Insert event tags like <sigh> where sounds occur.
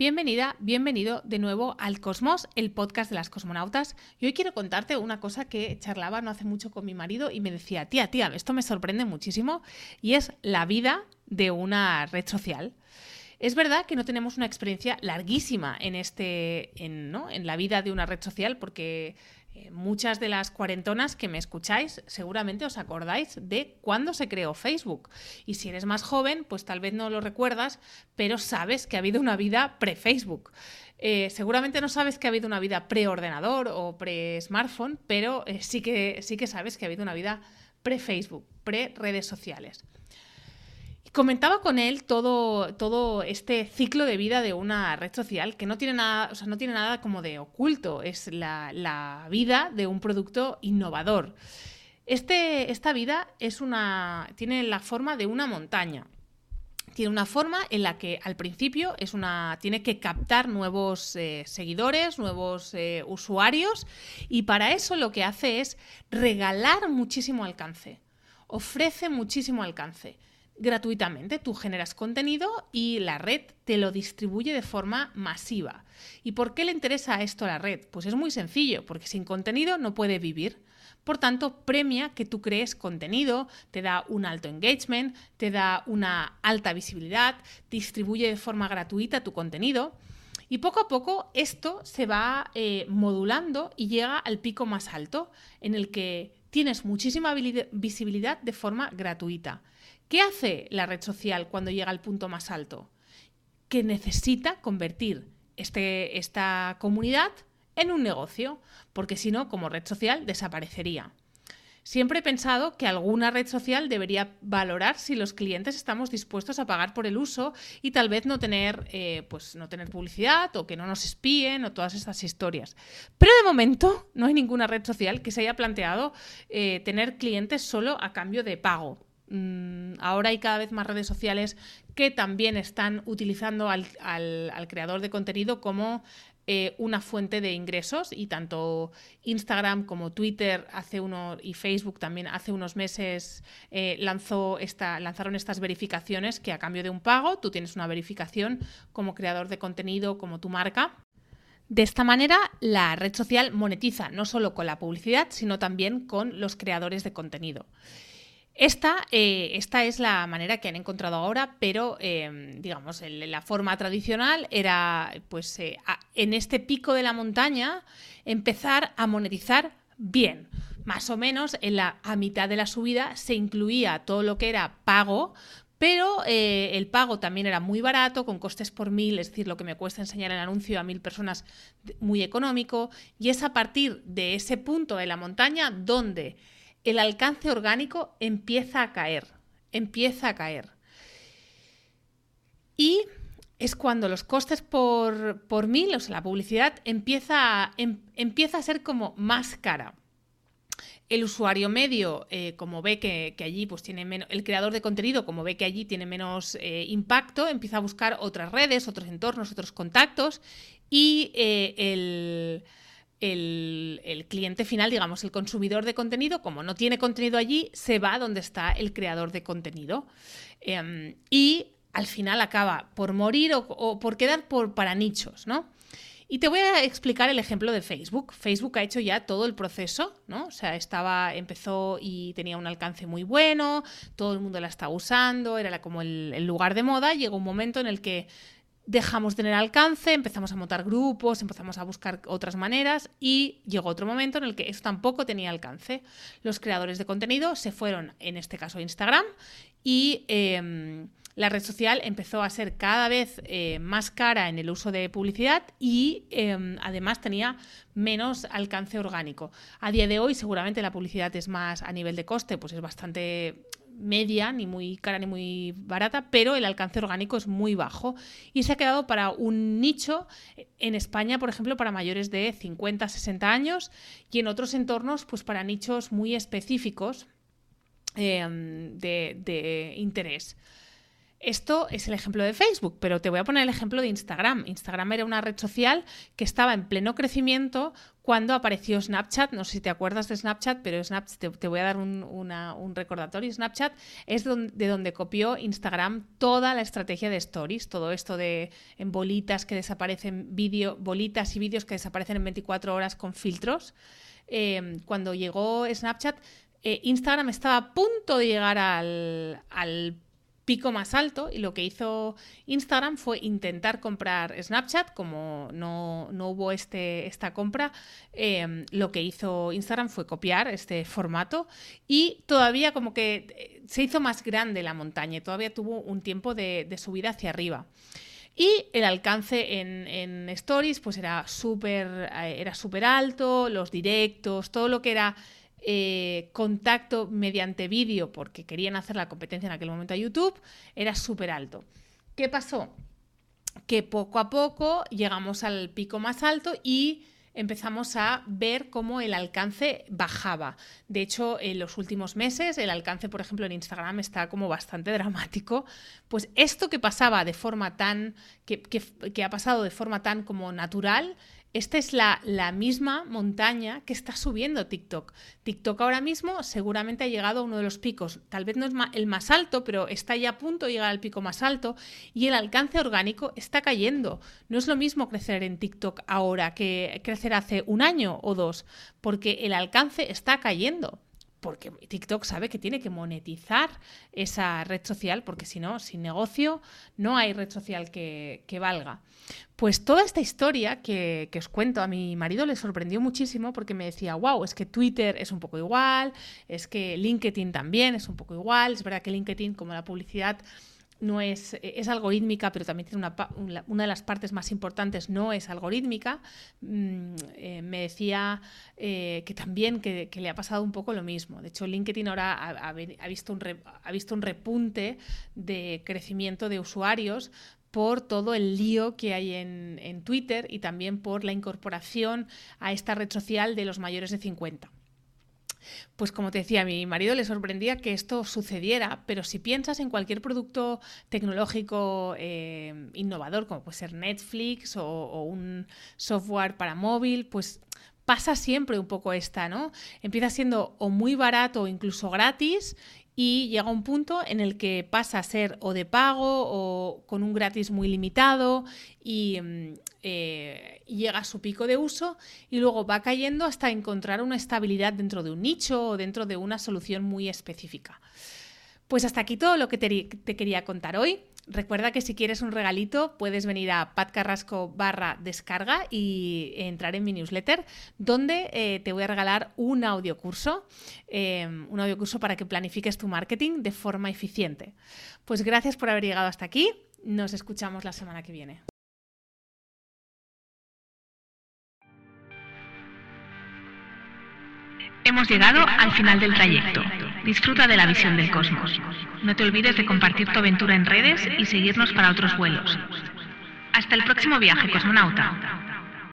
Bienvenida, bienvenido de nuevo al Cosmos, el podcast de las cosmonautas. Y hoy quiero contarte una cosa que charlaba no hace mucho con mi marido y me decía, tía, tía, esto me sorprende muchísimo y es la vida de una red social. Es verdad que no tenemos una experiencia larguísima en, este, en, ¿no? en la vida de una red social porque eh, muchas de las cuarentonas que me escucháis seguramente os acordáis de cuándo se creó Facebook. Y si eres más joven, pues tal vez no lo recuerdas, pero sabes que ha habido una vida pre-Facebook. Eh, seguramente no sabes que ha habido una vida pre-ordenador o pre-smartphone, pero eh, sí, que, sí que sabes que ha habido una vida pre-Facebook, pre-redes sociales. Comentaba con él todo, todo este ciclo de vida de una red social que no tiene nada, o sea, no tiene nada como de oculto, es la, vida de un producto innovador. Este, esta vida es una, tiene la forma de una montaña. Tiene una forma en la que al principio es una, tiene que captar nuevos eh, seguidores, nuevos eh, usuarios y para eso lo que hace es regalar muchísimo alcance. Ofrece muchísimo alcance gratuitamente. Tú generas contenido y la red te lo distribuye de forma masiva. ¿Y por qué le interesa esto a la red? Pues es muy sencillo, porque sin contenido no puede vivir. Por tanto, premia que tú crees contenido, te da un alto engagement, te da una alta visibilidad, distribuye de forma gratuita tu contenido. Y poco a poco esto se va eh, modulando y llega al pico más alto, en el que tienes muchísima visibilidad de forma gratuita. ¿Qué hace la red social cuando llega al punto más alto? Que necesita convertir este, esta comunidad en un negocio, porque si no, como red social, desaparecería. Siempre he pensado que alguna red social debería valorar si los clientes estamos dispuestos a pagar por el uso y tal vez no tener, eh, pues no tener publicidad o que no nos espíen o todas estas historias. Pero de momento no hay ninguna red social que se haya planteado eh, tener clientes solo a cambio de pago. Mm, ahora hay cada vez más redes sociales que también están utilizando al, creador de contenido como eh, una fuente de ingresos y tanto Instagram como Twitter hace uno, y Facebook también hace unos meses eh, lanzó esta, lanzaron estas verificaciones que a cambio de un pago tú tienes una verificación como creador de contenido, como tu marca. De esta manera, la red social monetiza no solo con la publicidad, sino también con los creadores de contenido. Esta, eh, esta, es la manera que han encontrado ahora, pero em, digamos, la forma tradicional era, pues, eh, en este pico de la montaña, empezar a monetizar bien. Más o menos en la, a mitad de la subida se incluía todo lo que era pago, pero eh, el pago también era muy barato, con costes por mil, es decir, lo que me cuesta enseñar el anuncio a mil personas, muy económico. Y es a partir de ese punto de la montaña donde el alcance orgánico empieza a caer, empieza a caer. Y es cuando los costes por, por mil, o sea, la publicidad, empieza a, em, empieza a ser como más cara. El usuario medio, eh, como ve que, allí pues, tiene menos, el creador de contenido, como ve que allí tiene menos eh, impacto, empieza a buscar otras redes, otros entornos, otros contactos y eh, el el, cliente final, digamos, el consumidor de contenido, como no tiene contenido allí, se va donde está el creador de contenido. Em, y al final acaba por morir o, por quedar por, para nichos, ¿no? Y te voy a explicar el ejemplo de Facebook. Facebook ha hecho ya todo el proceso, ¿no? O sea, estaba, empezó y tenía un alcance muy bueno, todo el mundo la estaba usando, era como el, el lugar de moda. Llegó un momento en el que dejamos de tener alcance, empezamos a montar grupos, empezamos a buscar otras maneras y llegó otro momento en el que eso tampoco tenía alcance. Los creadores de contenido se fueron, en este caso, Instagram y em, la red social empezó a ser cada vez eh, más cara en el uso de publicidad y em, además tenía menos alcance orgánico. A día de hoy seguramente la publicidad es más a nivel de coste, pues es bastante media, ni muy cara ni muy barata, pero el alcance orgánico es muy bajo y se ha quedado para un nicho en España, por ejemplo, para mayores de 50, 60 años y en otros entornos, pues para nichos muy específicos em, de, interés. Esto es el ejemplo de Facebook, pero te voy a poner el ejemplo de Instagram. Instagram era una red social que estaba en pleno crecimiento cuando apareció Snapchat. No sé si te acuerdas de Snapchat, pero Snapchat, te, voy a dar un, recordatorio. Snapchat es de donde copió Instagram toda la estrategia de stories, todo esto de en bolitas que desaparecen, vídeo, bolitas y vídeos que desaparecen en 24 horas con filtros. Eh, cuando llegó Snapchat, eh, Instagram estaba a punto de llegar al pico más alto y lo que hizo Instagram fue intentar comprar Snapchat, como no, hubo este, esta compra, em, lo que hizo Instagram fue copiar este formato y todavía como que eh, se hizo más grande la montaña, y todavía tuvo un tiempo de, subida hacia arriba. Y el alcance en, Stories pues era súper eh, era súper alto, los directos, todo lo que era eh, contacto mediante vídeo, porque querían hacer la competencia en aquel momento a YouTube, era súper alto. ¿Qué pasó? Que poco a poco llegamos al pico más alto y empezamos a ver cómo el alcance bajaba. De hecho, en los últimos meses el alcance, por ejemplo, en Instagram está como bastante <laughs> dramático. Pues esto que pasaba de forma tan, que, que ha pasado de forma tan como natural, esta es la, misma montaña que está subiendo TikTok. TikTok ahora mismo seguramente ha llegado a uno de los picos, tal vez no es el más alto, pero está ya a punto de llegar al pico más alto y el alcance orgánico está cayendo. No es lo mismo crecer en TikTok ahora que crecer hace un año o dos, porque el alcance está cayendo porque TikTok sabe que tiene que monetizar esa red social, porque si no, sin negocio no hay red social que, valga. Pues toda esta historia que, que, os cuento a mi marido le sorprendió muchísimo porque me decía, wow, es que Twitter es un poco igual, es que LinkedIn también es un poco igual, es verdad que LinkedIn como la publicidad no es, es algorítmica, pero también tiene una, una, de las partes más importantes, no es algorítmica. Mm, eh, me decía eh, que también que, le ha pasado un poco lo mismo. De hecho, LinkedIn ahora ha, visto, un ha visto un repunte de crecimiento de usuarios por todo el lío que hay en, en Twitter y también por la incorporación a esta red social de los mayores de 50. Pues como te decía, a mi marido le sorprendía que esto sucediera, pero si piensas en cualquier producto tecnológico eh, innovador, como puede ser Netflix o, un software para móvil, pues pasa siempre un poco esta, ¿no? Empieza siendo o muy barato o incluso gratis y llega un punto en el que pasa a ser o de pago o con un gratis muy limitado y mm, eh, llega a su pico de uso y luego va cayendo hasta encontrar una estabilidad dentro de un nicho o dentro de una solución muy específica. Pues hasta aquí todo lo que te, quería contar hoy. Recuerda que si quieres un regalito puedes venir a patcarrasco barra descarga y entrar en mi newsletter donde eh, te voy a regalar un audiocurso, eh, un audiocurso para que planifiques tu marketing de forma eficiente. Pues gracias por haber llegado hasta aquí. Nos escuchamos la semana que viene. Hemos llegado al final del trayecto. Disfruta de la visión del cosmos. No te olvides de compartir tu aventura en redes y seguirnos para otros vuelos. Hasta el próximo viaje, cosmonauta.